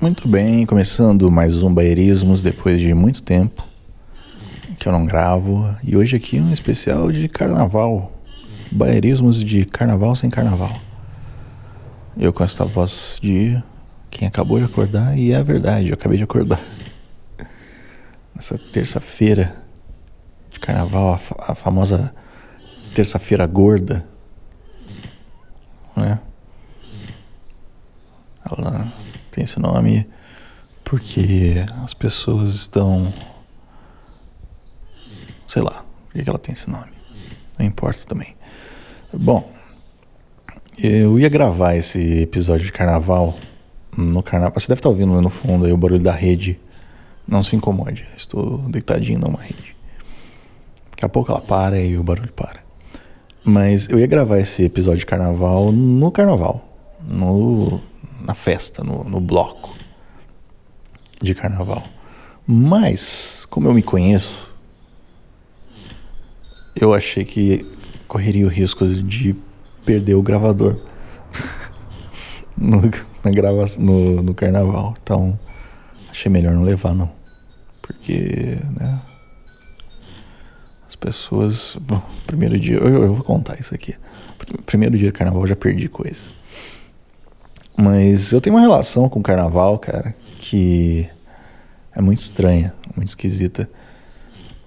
Muito bem, começando mais um Baierismos depois de muito tempo que eu não gravo. E hoje aqui um especial de carnaval. Baierismos de carnaval sem carnaval. Eu com essa voz de quem acabou de acordar, e é a verdade, eu acabei de acordar. Nessa terça-feira de carnaval, a, fa a famosa terça-feira gorda. Né? Ela tem esse nome porque as pessoas estão. Sei lá, por que ela tem esse nome? Não importa também. Bom, eu ia gravar esse episódio de carnaval no carnaval. Você deve estar ouvindo no fundo aí o barulho da rede. Não se incomode, estou deitadinho numa rede. Daqui a pouco ela para e o barulho para. Mas eu ia gravar esse episódio de carnaval no carnaval. No na festa, no, no bloco de carnaval. Mas, como eu me conheço, eu achei que correria o risco de perder o gravador no, na grava, no, no carnaval. Então, achei melhor não levar, não. Porque, né? As pessoas. Bom, primeiro dia. Eu, eu vou contar isso aqui. Primeiro dia de carnaval eu já perdi coisa. Mas eu tenho uma relação com o carnaval, cara, que é muito estranha, muito esquisita.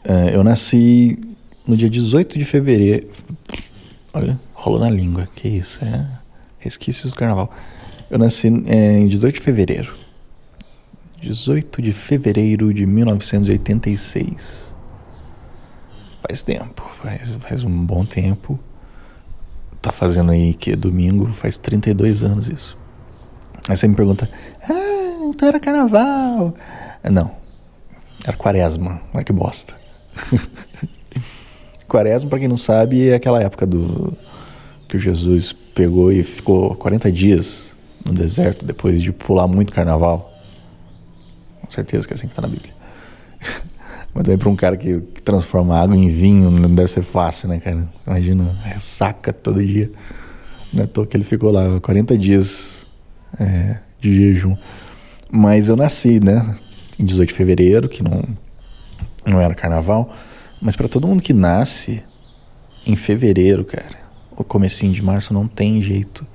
É, eu nasci no dia 18 de fevereiro. Olha, rolou na língua, que isso, é resquícios do carnaval. Eu nasci é, em 18 de fevereiro. 18 de fevereiro de 1986. Faz tempo, faz, faz um bom tempo. Tá fazendo aí que domingo, faz 32 anos isso. Aí você me pergunta, ah, então era carnaval. Não, era quaresma, olha que bosta. quaresma, para quem não sabe, é aquela época do que Jesus pegou e ficou 40 dias no deserto depois de pular muito carnaval. Com certeza que é assim que está na Bíblia. Mas também para um cara que, que, transforma água em vinho não deve ser fácil, né, cara? Imagina, ressaca todo dia. Não é à toa que ele ficou lá 40 dias é, de jejum. Mas eu nasci, né? Em 18 de fevereiro, que não, não era carnaval. Mas para todo mundo que nasce em fevereiro, cara, ou comecinho de março, não tem jeito.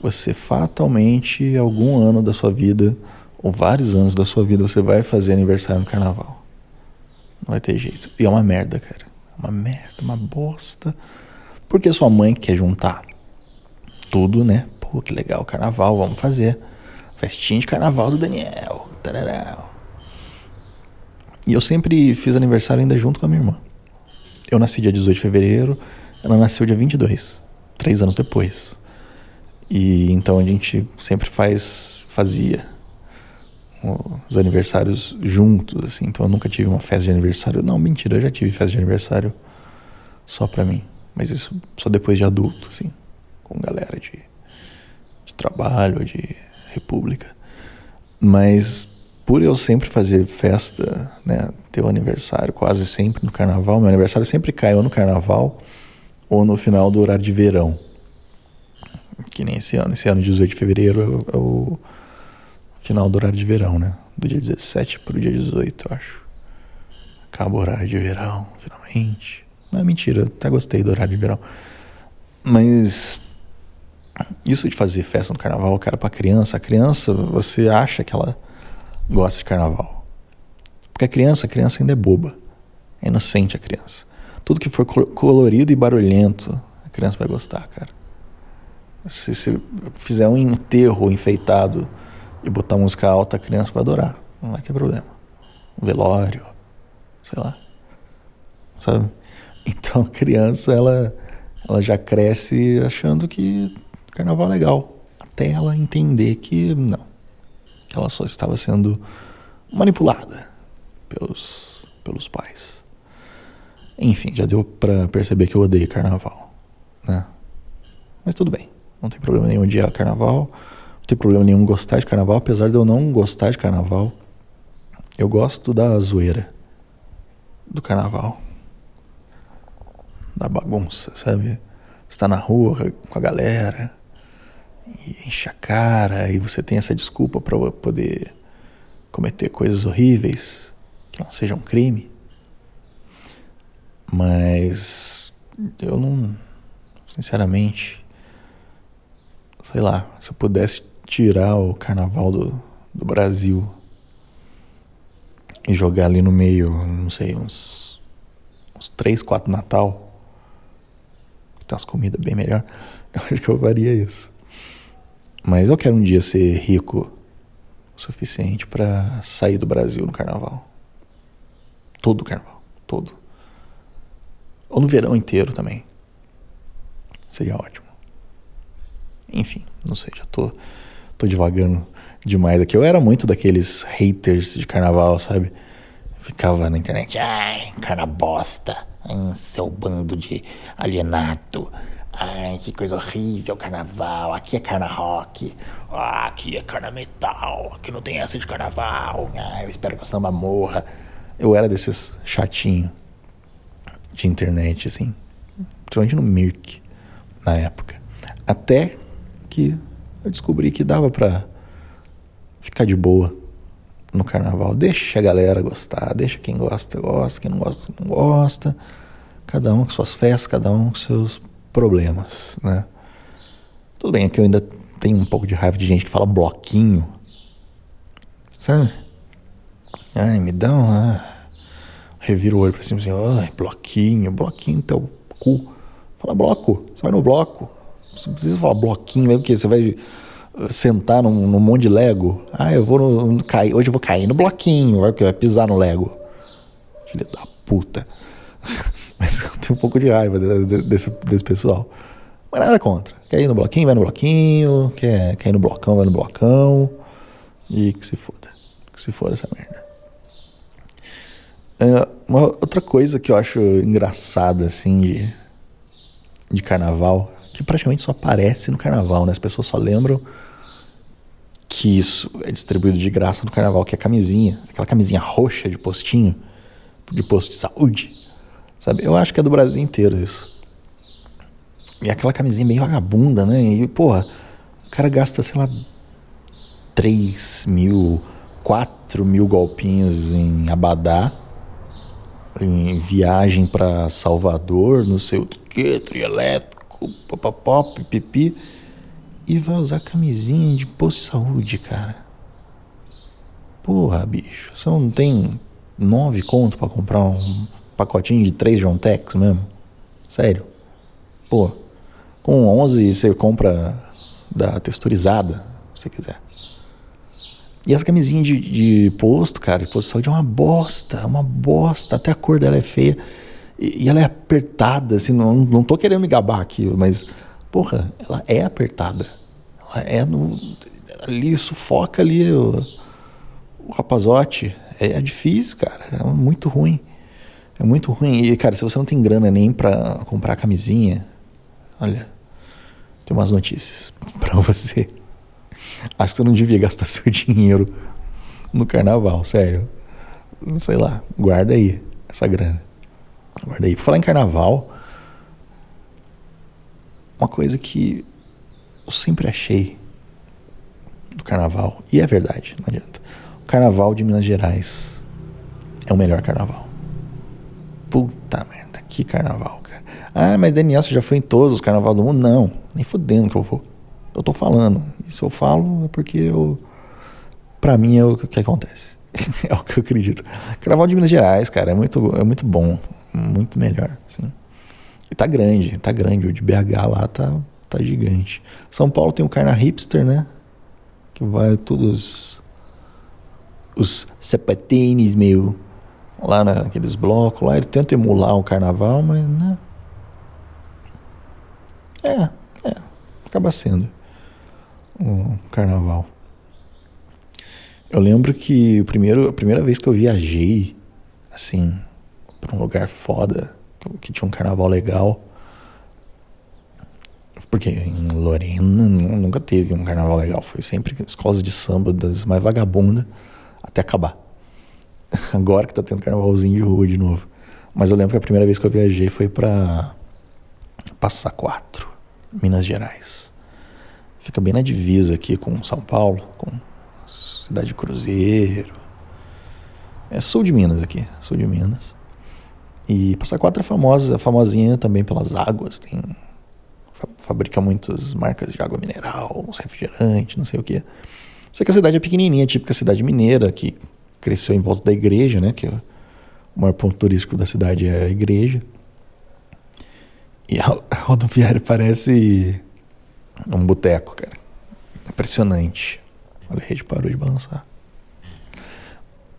Você fatalmente, algum ano da sua vida, ou vários anos da sua vida, você vai fazer aniversário no carnaval. Não vai ter jeito. E é uma merda, cara. Uma merda, uma bosta. Porque sua mãe quer juntar tudo, né? Pô, que legal, carnaval, vamos fazer. Festinha de carnaval do Daniel. Tararau. E eu sempre fiz aniversário ainda junto com a minha irmã. Eu nasci dia 18 de fevereiro, ela nasceu dia 22, três anos depois. E então a gente sempre faz, fazia os aniversários juntos, assim. Então eu nunca tive uma festa de aniversário. Não, mentira, eu já tive festa de aniversário só pra mim. Mas isso só depois de adulto, assim. Com galera de de trabalho, de república. Mas por eu sempre fazer festa, né, ter o aniversário quase sempre no carnaval, meu aniversário sempre caiu no carnaval ou no final do horário de verão. Que nem esse ano. Esse ano, 18 de fevereiro, é o final do horário de verão, né? Do dia 17 para o dia 18, eu acho. Acaba o horário de verão, finalmente. Não é mentira, até gostei do horário de verão. Mas isso de fazer festa no carnaval, cara, pra criança, a criança, você acha que ela gosta de carnaval. Porque a criança, a criança ainda é boba. É inocente a criança. Tudo que for colorido e barulhento, a criança vai gostar, cara. Se você fizer um enterro enfeitado e botar música alta, a criança vai adorar. Não vai ter problema. Um velório, sei lá. Sabe? Então a criança, ela, ela já cresce achando que carnaval legal. Até ela entender que não. Que ela só estava sendo manipulada pelos, pelos pais. Enfim, já deu para perceber que eu odeio carnaval, né? Mas tudo bem, não tem problema nenhum odiar carnaval, não tem problema nenhum gostar de carnaval, apesar de eu não gostar de carnaval. Eu gosto da zoeira do carnaval, da bagunça, sabe? Está na rua com a galera, e enche a cara, e você tem essa desculpa para poder cometer coisas horríveis que não sejam crime. Mas eu não, sinceramente, sei lá, se eu pudesse tirar o carnaval do, do Brasil e jogar ali no meio, não sei, uns, uns três, quatro Natal, que tem umas comidas bem melhor, eu acho que eu faria isso. Mas eu quero um dia ser rico o suficiente para sair do Brasil no carnaval. Todo o carnaval, todo. Ou no verão inteiro também. Seria ótimo. Enfim, não sei, já tô, tô divagando demais aqui. Eu era muito daqueles haters de carnaval, sabe? Ficava na internet, ai, cara bosta, ai, seu bando de alienado. Ai, que coisa horrível, carnaval. Aqui é carna rock. Ah, aqui é carna metal. Aqui não tem essa de carnaval. Ah, eu espero que o samba morra. Eu era desses chatinho de internet, assim. Principalmente no Mirk, na época. Até que eu descobri que dava pra ficar de boa no carnaval. Deixa a galera gostar, deixa quem gosta, gosta, quem não gosta, não gosta. Cada um com suas festas, cada um com seus problemas, né? Tudo bem, aqui eu ainda tenho um pouco de raiva de gente que fala bloquinho. Sabe? Ai, me dá uma. Revira o olho pra cima assim, ai, bloquinho, bloquinho teu cu. Fala bloco, você vai no bloco. Você não precisa falar bloquinho, é o quê? Você vai sentar num, num monte de Lego. Ah, eu vou no, no, cair, hoje eu vou cair no bloquinho, vai, vai pisar no Lego. Filha da puta. Mas eu tenho um pouco de raiva desse, desse pessoal. Mas nada contra. Quer ir no bloquinho, vai no bloquinho. Quer, quer ir no blocão, vai no blocão. E que se foda. Que se foda essa merda. É, uma outra coisa que eu acho engraçada, assim, de, de carnaval, que praticamente só aparece no carnaval, né? As pessoas só lembram que isso é distribuído de graça no carnaval, que é a camisinha, aquela camisinha roxa de postinho, de posto de saúde. Sabe? Eu acho que é do Brasil inteiro isso. E aquela camisinha bem vagabunda, né? E, porra, o cara gasta, sei lá, 3 mil, 4 mil golpinhos em Abadá, em viagem para Salvador, não sei o que, trio elétrico, pipipi, e vai usar camisinha de posto de saúde, cara. Porra, bicho, você não tem nove conto para comprar um pacotinho de três John Tex mesmo? Sério? Pô, com 11 você compra da texturizada, se você quiser. E essa camisinha de, de posto, cara, de posto de saúde é uma bosta, é uma bosta. Até a cor dela é feia. E, e ela é apertada, assim, não, não tô querendo me gabar aqui, mas, porra, ela é apertada. Ela é no. Ali sufoca ali o, o rapazote. É, é difícil, cara. É muito ruim. É muito ruim. E, cara, se você não tem grana nem pra comprar camisinha, olha, tem umas notícias para você. Acho que você não devia gastar seu dinheiro no carnaval, sério. Sei lá, guarda aí essa grana. Guarda aí. Por falar em carnaval, uma coisa que eu sempre achei do carnaval, e é verdade, não adianta. O carnaval de Minas Gerais é o melhor carnaval. Puta merda, que carnaval, cara. Ah, mas Daniel, você já foi em todos os carnaval do mundo? Não, nem fudendo que eu vou. Eu tô falando. E se eu falo é porque eu. Pra mim é o que acontece. é o que eu acredito. Carnaval de Minas Gerais, cara, é muito, é muito bom. Muito melhor, assim. E tá grande, tá grande. O de BH lá tá, tá gigante. São Paulo tem o Carna Hipster, né? Que vai todos os sapatênis, meu lá naqueles blocos lá, eles tentam emular o carnaval, mas né? É, é, acaba sendo um carnaval. Eu lembro que o primeiro, a primeira vez que eu viajei, assim, para um lugar foda, que tinha um carnaval legal, porque em Lorena nunca teve um carnaval legal, foi sempre escolas de samba das mais vagabundas até acabar. Agora que tá tendo carnavalzinho de rua de novo. Mas eu lembro que a primeira vez que eu viajei foi pra Passa Quatro, Minas Gerais. Fica bem na divisa aqui com São Paulo, com Cidade de Cruzeiro. É sul de Minas aqui, sul de Minas. E Passa Quatro é famosa, é famosinha também pelas águas, tem fabrica muitas marcas de água mineral, uns refrigerantes, não sei o que. Sei que a cidade é pequenininha, típica cidade mineira, que cresceu em volta da igreja, né? Que é o maior ponto turístico da cidade é a igreja. E a rodoviária parece um boteco, cara. Impressionante. Olha, a rede parou de balançar.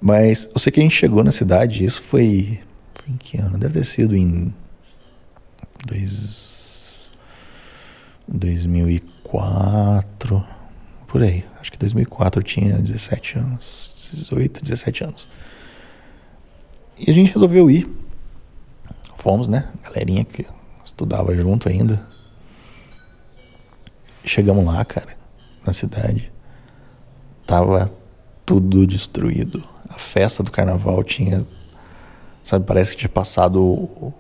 Mas eu sei que a gente chegou na cidade, isso foi. Foi em que ano? Deve ter sido em. Dois, 2004. Por aí. Acho que 2004 eu tinha 17 anos. 18, 17 anos. E a gente resolveu ir. Fomos, né? Galerinha que estudava junto ainda. Chegamos lá, cara, na cidade. Tava tudo destruído. A festa do carnaval tinha. Sabe, parece que tinha passado o,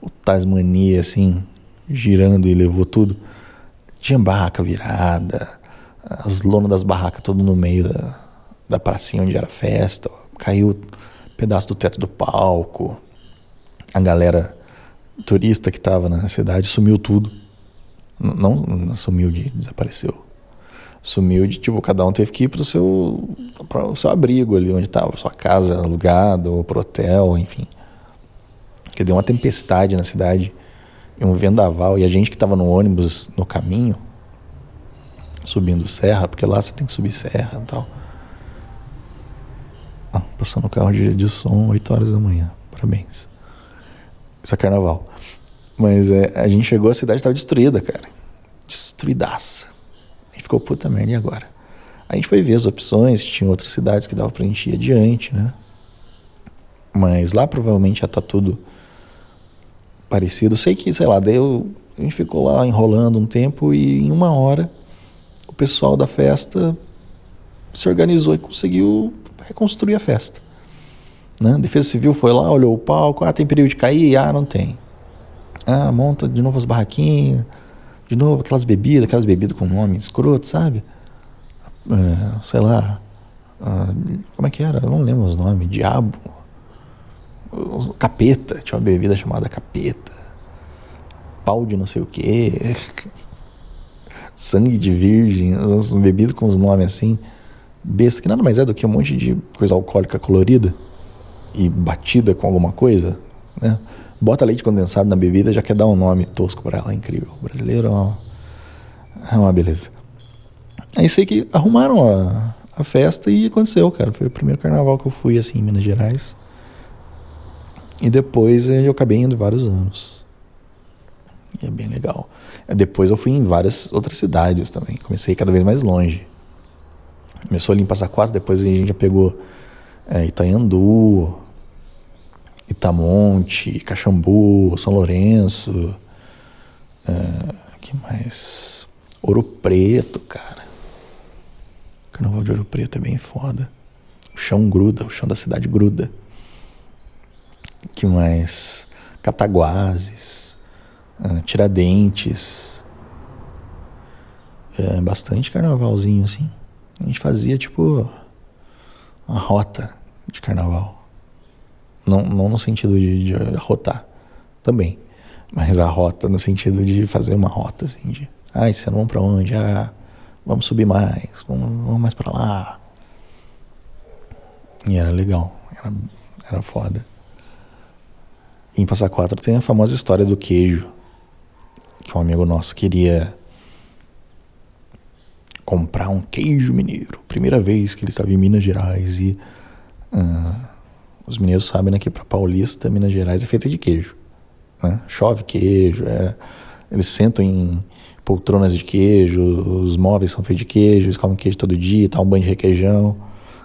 o Tasmania assim, girando e levou tudo. Tinha barraca virada, as lonas das barracas todo no meio da, da pracinha onde era festa. Caiu pedaço do teto do palco. A galera turista que estava na cidade sumiu tudo. Não, não sumiu de desapareceu. Sumiu de tipo, cada um teve que ir para o seu, pro seu abrigo ali onde estava, sua casa alugada, ou pro hotel, enfim. Que deu uma tempestade na cidade, e um vendaval, e a gente que estava no ônibus no caminho, subindo serra, porque lá você tem que subir serra e tal. Ah, passando o carro de, de som 8 horas da manhã. Parabéns. Isso é carnaval. Mas é, a gente chegou, a cidade estava destruída, cara. Destruidaça. A gente ficou, puta merda, e agora? A gente foi ver as opções, tinha outras cidades que dava pra gente ir adiante, né? Mas lá provavelmente já tá tudo parecido. Sei que, sei lá, deu, a gente ficou lá enrolando um tempo e em uma hora o pessoal da festa se organizou e conseguiu reconstruir a festa. Né? Defesa Civil foi lá, olhou o palco, ah, tem perigo de cair? Ah, não tem. Ah, monta de novo as barraquinhas, de novo aquelas bebidas, aquelas bebidas com nome escroto, sabe? É, sei lá. Ah, como é que era? Eu não lembro os nomes. Diabo. Capeta. Tinha uma bebida chamada capeta. Pau de não sei o quê. Sangue de virgem. Bebidas com os nomes assim. Besta, que nada mais é do que um monte de coisa alcoólica colorida e batida com alguma coisa, né? Bota leite condensado na bebida, já quer dar um nome tosco para ela, é incrível. O brasileiro é uma, é uma beleza. Aí sei que arrumaram a, a festa e aconteceu, cara. Foi o primeiro carnaval que eu fui assim em Minas Gerais. E depois eu acabei indo vários anos. E é bem legal. Depois eu fui em várias outras cidades também. Comecei cada vez mais longe. Começou ali em Passa Quatro, depois a gente já pegou é, Itaiandu, Itamonte, Caxambu, São Lourenço, é, que mais? Ouro Preto, cara. O carnaval de Ouro Preto é bem foda. O chão gruda, o chão da cidade gruda. que mais? Cataguases, é, Tiradentes. É, bastante carnavalzinho assim. A gente fazia tipo uma rota de carnaval. Não, não no sentido de, de rotar, também. Mas a rota no sentido de fazer uma rota, assim, de... Ah, esse vamos pra onde? Ah, vamos subir mais, vamos, vamos mais pra lá. E era legal, era, era foda. em Passa Quatro tem a famosa história do queijo, que um amigo nosso queria comprar um queijo mineiro. Primeira vez que ele estava em Minas Gerais e uh, os mineiros sabem né, que para paulista Minas Gerais é feita de queijo. Né? Chove queijo, é, eles sentam em poltronas de queijo, os móveis são feitos de queijo, eles comem queijo todo dia, tá um banho de requeijão.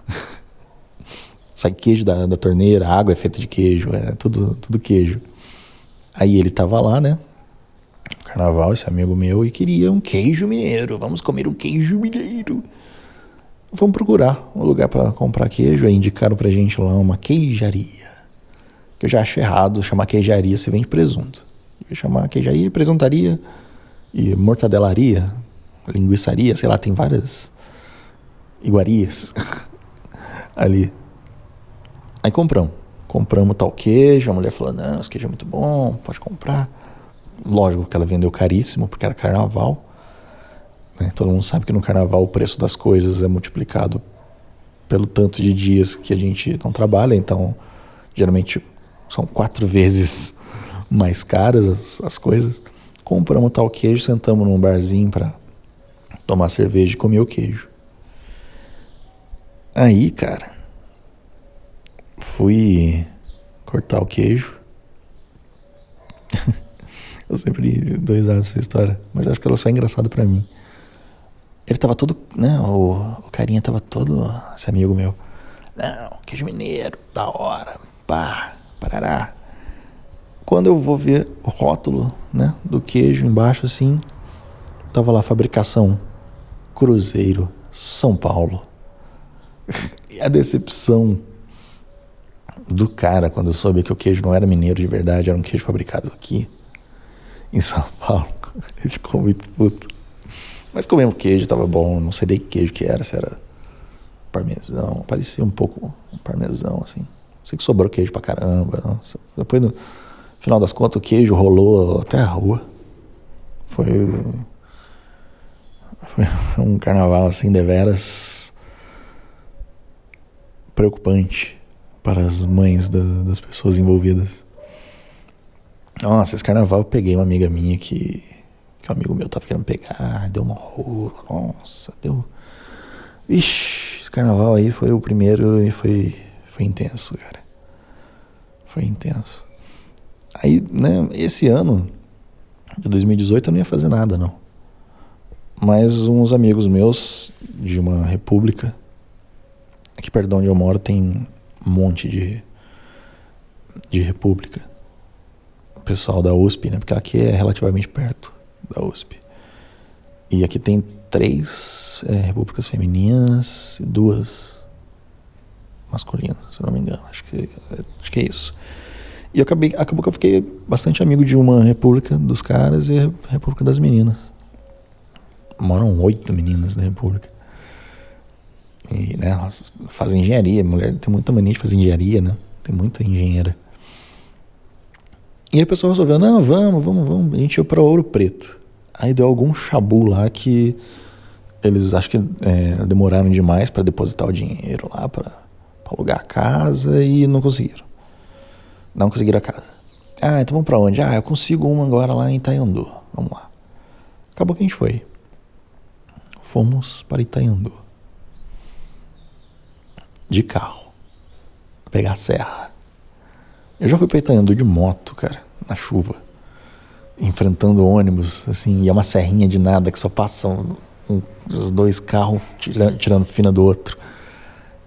Sai queijo da, da torneira, a água é feita de queijo, é tudo, tudo queijo. Aí ele tava lá, né? Carnaval, esse amigo meu, e queria um queijo mineiro. Vamos comer um queijo mineiro. Vamos procurar um lugar para comprar queijo. Aí indicaram pra gente lá uma queijaria. Que eu já acho errado chamar queijaria se vende presunto. Eu chamar queijaria, presuntaria e mortadelaria. linguiçaria, sei lá, tem várias iguarias ali. Aí compramos. Compramos tal queijo, a mulher falou, não, esse queijo é muito bom, pode comprar. Lógico que ela vendeu caríssimo, porque era carnaval. Né? Todo mundo sabe que no carnaval o preço das coisas é multiplicado pelo tanto de dias que a gente não trabalha, então geralmente são quatro vezes mais caras as, as coisas. Compramos tal queijo, sentamos num barzinho para tomar cerveja e comer o queijo. Aí, cara, fui cortar o queijo. eu sempre dou risada dessa história, mas acho que ela só é engraçada para mim. Ele tava todo, né, o, o carinha tava todo, esse amigo meu. Não, queijo mineiro, da hora, pá, parará. Quando eu vou ver o rótulo, né, do queijo embaixo assim, tava lá fabricação Cruzeiro, São Paulo. e a decepção do cara quando soube que o queijo não era mineiro de verdade, era um queijo fabricado aqui em São Paulo. Ele ficou muito puto. Mas comemos queijo, tava bom. Não sei nem que queijo que era, se era parmesão. Parecia um pouco um parmesão, assim. Sei que sobrou queijo pra caramba. Nossa. Depois, no final das contas, o queijo rolou até a rua. Foi. Foi um carnaval, assim, deveras preocupante para as mães da, das pessoas envolvidas. Nossa, esse carnaval eu peguei uma amiga minha que, que um amigo meu tava querendo pegar, deu uma rola, nossa, deu. Ixi, esse carnaval aí foi o primeiro e foi, foi intenso, cara. Foi intenso. Aí, né, esse ano, de 2018, eu não ia fazer nada, não. Mas uns amigos meus de uma república, aqui perto de onde eu moro, tem um monte de, de república. Pessoal da USP, né? Porque aqui é relativamente perto da USP. E aqui tem três é, repúblicas femininas e duas masculinas, se não me engano. Acho que, acho que é isso. E acabei, acabou que eu fiquei bastante amigo de uma república dos caras e a república das meninas. Moram oito meninas na república. E, né, elas fazem engenharia. Mulher tem muita mania de fazer engenharia, né? Tem muita engenheira. E aí a pessoa resolveu, não, vamos, vamos, vamos. A gente ia para Ouro Preto. Aí deu algum chabu lá que eles acho que é, demoraram demais para depositar o dinheiro lá para alugar a casa e não conseguiram. Não conseguiram a casa. Ah, então vamos para onde? Ah, eu consigo uma agora lá em Itaiandu. Vamos lá. Acabou que a gente foi. Fomos para Itaiandu de carro, pegar a serra. Eu já fui para Itaiandu de moto, cara, na chuva, enfrentando ônibus, assim, e é uma serrinha de nada que só passam um, os dois carros tirando, tirando fina do outro.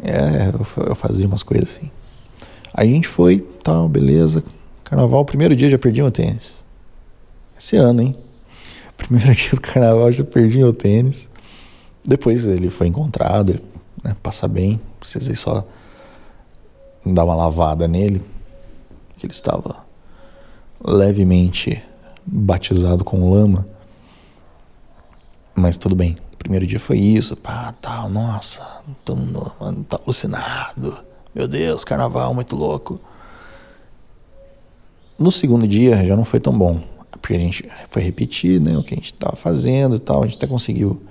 É, eu, eu fazia umas coisas assim. Aí a gente foi, tal, beleza. Carnaval, primeiro dia já perdi meu tênis. Esse ano, hein? Primeiro dia do carnaval já perdi meu tênis. Depois ele foi encontrado, né, passa bem, precisei só dar uma lavada nele, que ele estava levemente batizado com lama. Mas tudo bem. Primeiro dia foi isso, pá, tal, nossa, mundo mano, tá alucinado. Meu Deus, carnaval muito louco. No segundo dia já não foi tão bom, porque a gente foi repetir, né, o que a gente estava fazendo e tal, a gente até conseguiu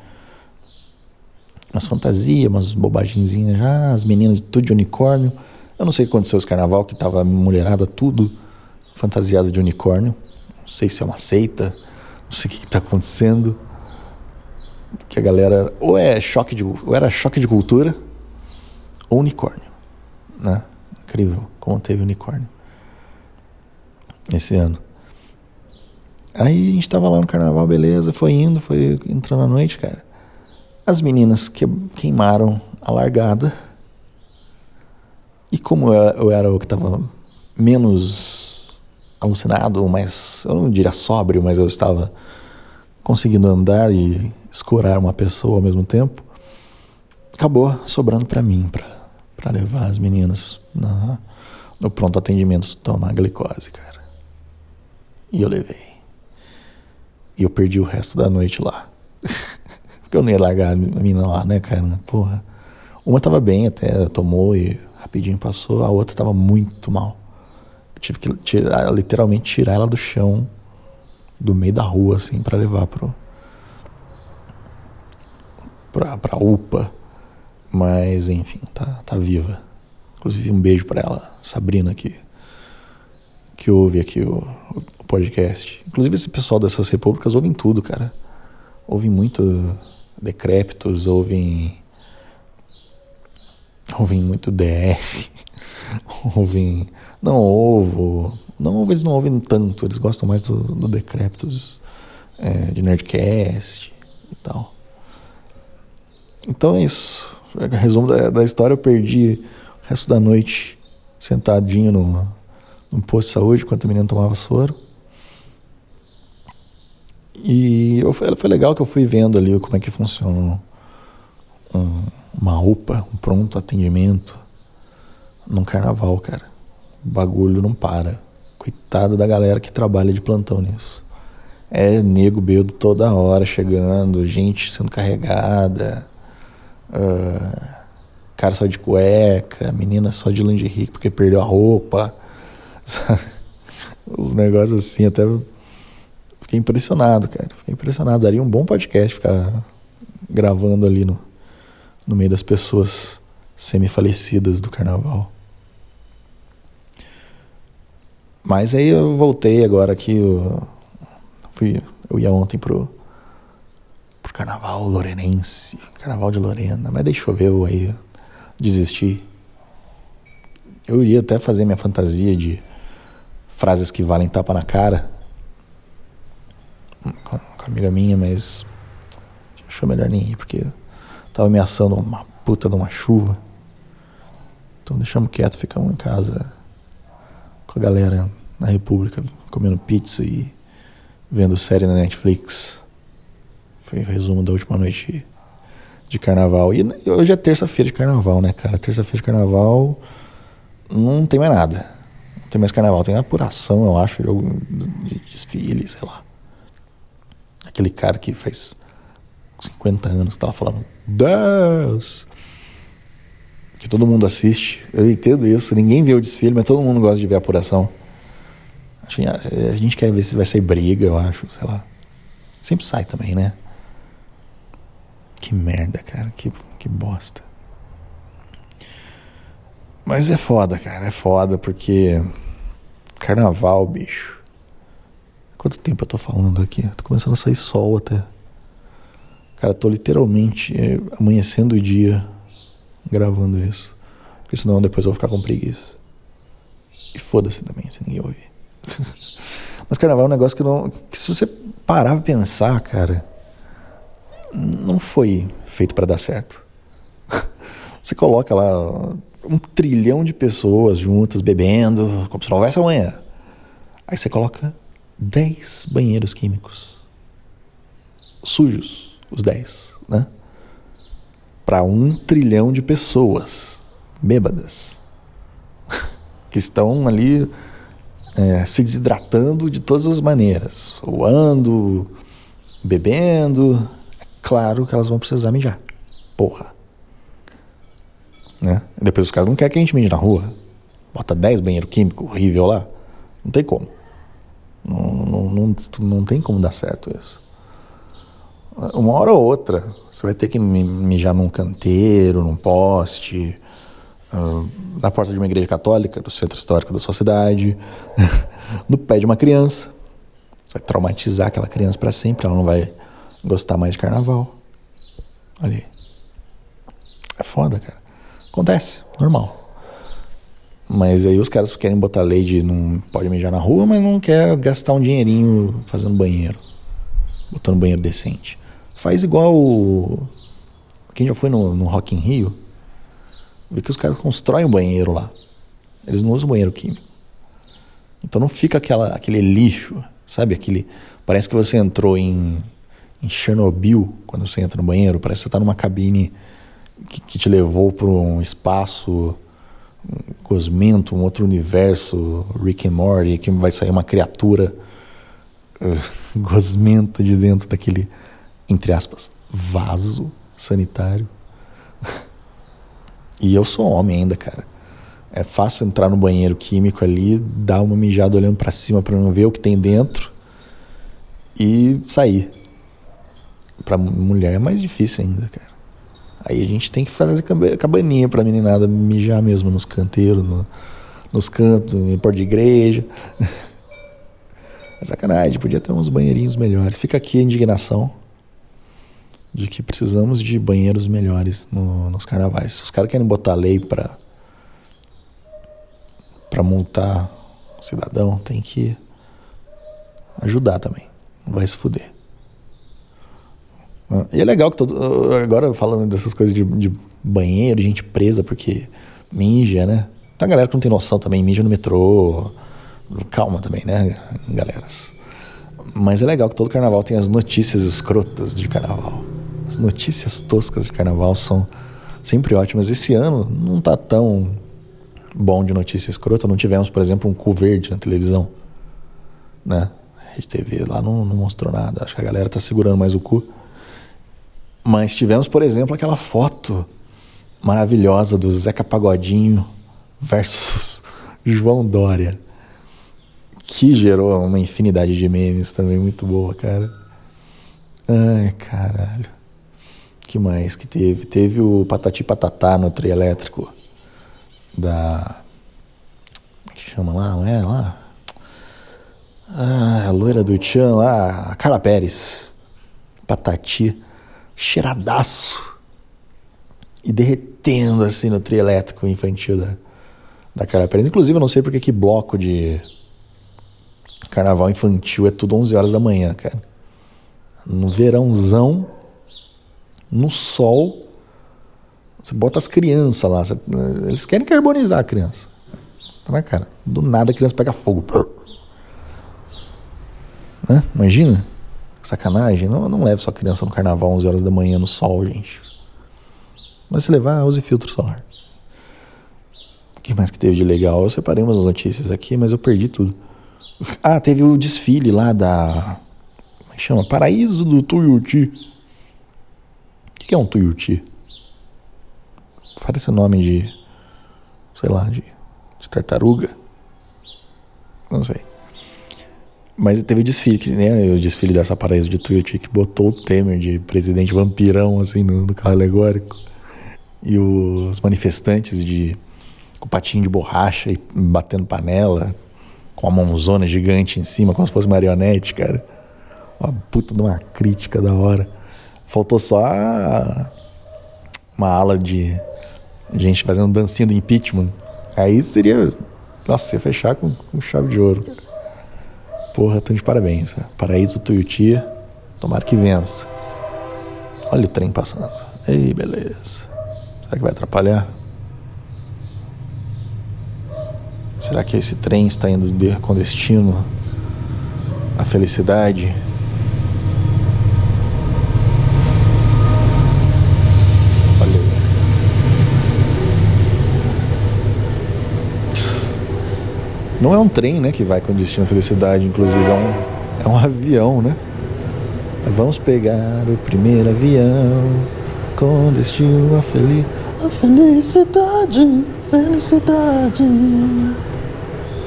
umas fantasias, umas bobagenzinhas já, as meninas tudo de unicórnio. Eu não sei o que aconteceu esse carnaval, que tava mulherada tudo fantasiada de unicórnio. Não sei se é uma seita, não sei o que, está acontecendo. Que a galera ou é choque de ou era choque de cultura ou unicórnio, né? Incrível como teve unicórnio esse ano. Aí a gente tava lá no carnaval, beleza, foi indo, foi entrando à noite, cara. As meninas que queimaram a largada. E como eu era o que estava menos alucinado, mais, eu não diria sóbrio, mas eu estava conseguindo andar e escorar uma pessoa ao mesmo tempo, acabou sobrando para mim, para levar as meninas na, no pronto atendimento tomar glicose, cara. E eu levei. E eu perdi o resto da noite lá. Porque eu não ia largar a menina lá, né, cara? Porra. Uma tava bem até, tomou e rapidinho passou, a outra tava muito mal. Tive que tirar, literalmente tirar ela do chão, do meio da rua, assim, para levar pro. pra, pra UPA. Mas, enfim, tá, tá viva. Inclusive, um beijo para ela, Sabrina, que, que ouve aqui o, o podcast. Inclusive, esse pessoal dessas repúblicas ouvem tudo, cara. Ouvem muito decrépitos, ouvem. Ouvem muito DF, ouvem. Não ovo. Não, eles não ouvem tanto, eles gostam mais do, do decrépitos, é, de Nerdcast e tal. Então é isso. Resumo da, da história, eu perdi o resto da noite sentadinho no, no posto de saúde enquanto a menina tomava soro. E eu, foi legal que eu fui vendo ali como é que funciona um, uma UPA, um pronto atendimento num carnaval, cara. O bagulho não para. Coitado da galera que trabalha de plantão nisso. É nego beudo toda hora chegando, gente sendo carregada, uh, cara só de cueca, menina só de lingerie porque perdeu a roupa. Os negócios assim, até Fiquei impressionado, cara. Fiquei impressionado. Daria um bom podcast ficar gravando ali no, no meio das pessoas semi-falecidas do carnaval. Mas aí eu voltei agora aqui. Eu, fui, eu ia ontem pro, pro carnaval lorenense, carnaval de Lorena, mas deixou eu aí desisti. Eu iria até fazer minha fantasia de frases que valem tapa na cara com, com a amiga minha, mas achou melhor nem ir, porque tava ameaçando uma puta de uma chuva. Então deixamos quieto, ficamos em casa a galera na República, comendo pizza e vendo série na Netflix. Foi o resumo da última noite de carnaval. E hoje é terça-feira de carnaval, né, cara? Terça-feira de carnaval não tem mais nada. Não tem mais carnaval, tem apuração, eu acho, de, de desfile, sei lá aquele cara que faz 50 anos que tava falando Deus que todo mundo assiste. Eu entendo isso. Ninguém vê o desfile, mas todo mundo gosta de ver a apuração. A gente quer ver se vai sair briga, eu acho, sei lá. Sempre sai também, né? Que merda, cara. Que, que bosta. Mas é foda, cara. É foda porque. Carnaval, bicho. Quanto tempo eu tô falando aqui? Tô começando a sair sol até. Cara, tô literalmente é, amanhecendo o dia gravando isso. Porque senão depois eu vou ficar com preguiça. E foda-se também, se ninguém ouvir. Mas carnaval é um negócio que não. Que se você parar pra pensar, cara, não foi feito para dar certo. Você coloca lá um trilhão de pessoas juntas bebendo, como se não houvesse amanhã. Aí você coloca 10 banheiros químicos. Sujos, os 10, né? Para um trilhão de pessoas bêbadas que estão ali é, se desidratando de todas as maneiras, suando, bebendo. É claro que elas vão precisar mijar. Porra. Né? Depois os caras não querem que a gente mije na rua. Bota 10 banheiros químicos horrível lá. Não tem como. Não, não, não, não tem como dar certo isso. Uma hora ou outra, você vai ter que mijar num canteiro, num poste, uh, na porta de uma igreja católica, do centro histórico da sua cidade, no pé de uma criança. Você vai traumatizar aquela criança para sempre, ela não vai gostar mais de carnaval. Ali. É foda, cara. Acontece, normal. Mas aí os caras querem botar lei de não pode mijar na rua, mas não quer gastar um dinheirinho fazendo banheiro. Botando banheiro decente. Faz igual o... Quem já foi no, no Rock in Rio, vê que os caras constroem um banheiro lá. Eles não usam banheiro químico. Então não fica aquela, aquele lixo, sabe? Aquele, parece que você entrou em, em Chernobyl quando você entra no banheiro. Parece que você está numa cabine que, que te levou para um espaço Cosmento, um outro universo, Rick and Morty, que vai sair uma criatura gosmenta de dentro daquele, entre aspas, vaso sanitário. e eu sou homem ainda, cara. É fácil entrar no banheiro químico ali, dar uma mijada olhando para cima para não ver o que tem dentro e sair. Para mulher é mais difícil ainda, cara. Aí a gente tem que fazer cabaninha pra meninada mijar mesmo nos canteiros, no, nos cantos, em porta de igreja. É sacanagem, podia ter uns banheirinhos melhores. Fica aqui a indignação de que precisamos de banheiros melhores no, nos carnavais. Os caras querem botar lei para para multar o cidadão, tem que ajudar também. Não vai se fuder. E é legal que todo. Agora falando dessas coisas de, de banheiro, gente presa porque mija, né? Tem a galera que não tem noção também, mija no metrô. Calma também, né, galeras? Mas é legal que todo carnaval tem as notícias escrotas de carnaval. As notícias toscas de carnaval são sempre ótimas. Esse ano não tá tão bom de notícia escrota. Não tivemos, por exemplo, um cu verde na televisão, né? A Rede TV lá não, não mostrou nada. Acho que a galera tá segurando mais o cu. Mas tivemos, por exemplo, aquela foto maravilhosa do Zeca Pagodinho versus João Dória, que gerou uma infinidade de memes também muito boa, cara. Ai, caralho. Que mais que teve? Teve o Patati Patatá no trio elétrico da. Como é que chama lá? Não é lá? Ah, a loira do Tchan lá, a Carla Pérez. Patati cheiradaço e derretendo assim no trio elétrico infantil da, da Carla Pérez. Inclusive, eu não sei porque que bloco de carnaval infantil é tudo 11 horas da manhã, cara. No verãozão, no sol, você bota as crianças lá. Eles querem carbonizar a criança. Tá na cara. Do nada a criança pega fogo. Né? Imagina. Sacanagem. Não, não leve sua criança no carnaval 11 horas da manhã no sol, gente. Mas se levar, use filtro solar. O que mais que teve de legal? Eu separei umas notícias aqui, mas eu perdi tudo. Ah, teve o desfile lá da. Como é que chama? Paraíso do Tuiuti. Que é um Tuiuti? Parece nome de. Sei lá, de, de tartaruga. Não sei. Mas teve o desfile, né? O desfile dessa paraíso de Tuiuti que botou o Temer de presidente vampirão, assim, no, no carro alegórico. E os manifestantes de com patinho de borracha e batendo panela, com a mãozona gigante em cima, como se fosse marionete, cara. Uma puta de uma crítica da hora. Faltou só uma ala de gente fazendo dancinha do impeachment. Aí seria. Nossa, ia fechar com, com chave de ouro. Porra, tão de parabéns. Paraíso Tuiuti, tomara que vença. Olha o trem passando. Ei, beleza. Será que vai atrapalhar? Será que esse trem está indo com destino à felicidade? Olha aí. Não é um trem, né, que vai com destino à felicidade, inclusive é um, é um avião, né? Vamos pegar o primeiro avião com destino à feliz, a felicidade, felicidade.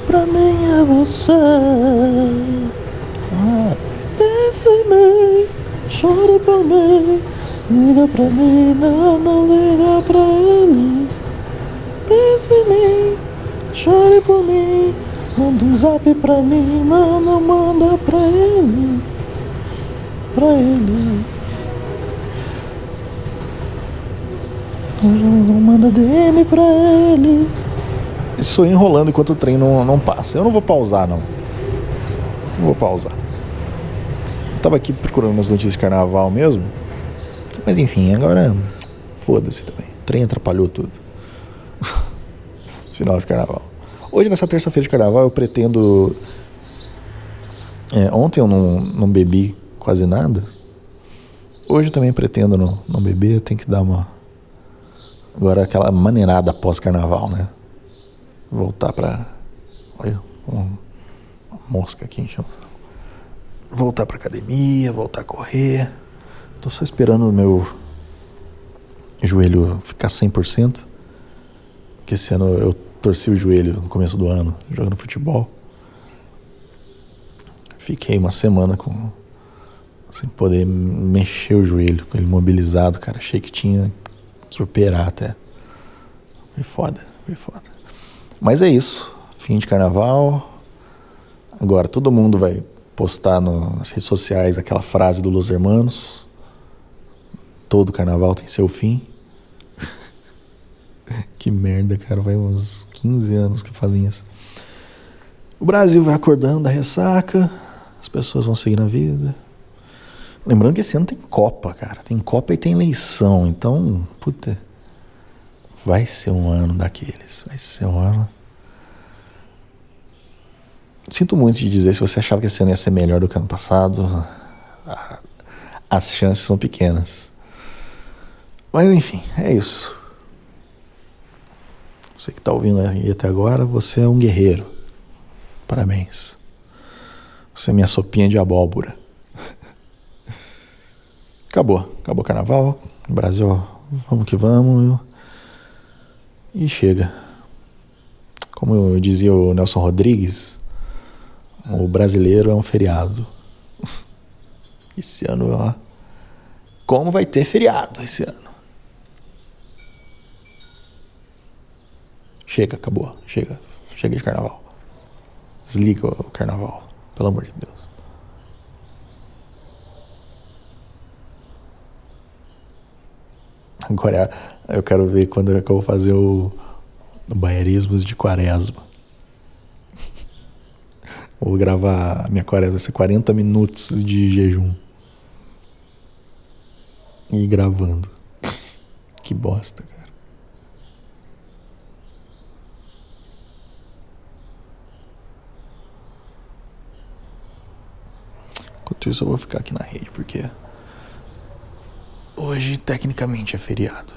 Pra mim é você. Ah, pense em mim, chore por mim, liga pra mim, não, não liga pra ele. Pense em mim, chore por mim, manda um zap pra mim, não, não manda pra ele. Pra ele. Não manda DM pra ele. Isso enrolando enquanto o trem não, não passa. Eu não vou pausar, não. Não vou pausar. Eu tava aqui procurando umas notícias de carnaval mesmo. Mas enfim, agora foda-se também. O trem atrapalhou tudo. Final de carnaval. Hoje, nessa terça-feira de carnaval, eu pretendo. É, ontem eu não, não bebi quase nada. Hoje eu também pretendo não, não beber. Tem que dar uma Agora aquela maneirada pós-carnaval, né? Voltar pra. Olha, uma mosca aqui em chão. Voltar pra academia, voltar a correr. Tô só esperando o meu joelho ficar 100%. Porque esse ano eu torci o joelho no começo do ano, jogando futebol. Fiquei uma semana com sem poder mexer o joelho, com ele mobilizado, cara. Achei que tinha que operar até. Foi foda, foi foda. Mas é isso. Fim de carnaval. Agora todo mundo vai postar no, nas redes sociais aquela frase do Los Hermanos. Todo carnaval tem seu fim. que merda, cara. Vai uns 15 anos que fazem isso. O Brasil vai acordando da ressaca. As pessoas vão seguir na vida. Lembrando que esse ano tem Copa, cara. Tem Copa e tem eleição. Então, puta. Vai ser um ano daqueles. Vai ser um ano. Sinto muito de dizer, se você achava que esse ano ia ser melhor do que ano passado, as chances são pequenas. Mas enfim, é isso. Você que está ouvindo aí até agora, você é um guerreiro. Parabéns. Você é minha sopinha de abóbora. Acabou. Acabou o carnaval. Brasil, vamos que vamos. E chega. Como dizia o Nelson Rodrigues, o brasileiro é um feriado. Esse ano, ó. Como vai ter feriado esse ano? Chega, acabou. Chega. Chega de carnaval. Desliga o carnaval. Pelo amor de Deus. Agora eu quero ver quando é eu vou fazer o, o de Quaresma. Vou gravar minha quaresma, vai ser 40 minutos de jejum. E gravando. que bosta, cara. Enquanto isso, eu vou ficar aqui na rede, porque hoje tecnicamente é feriado.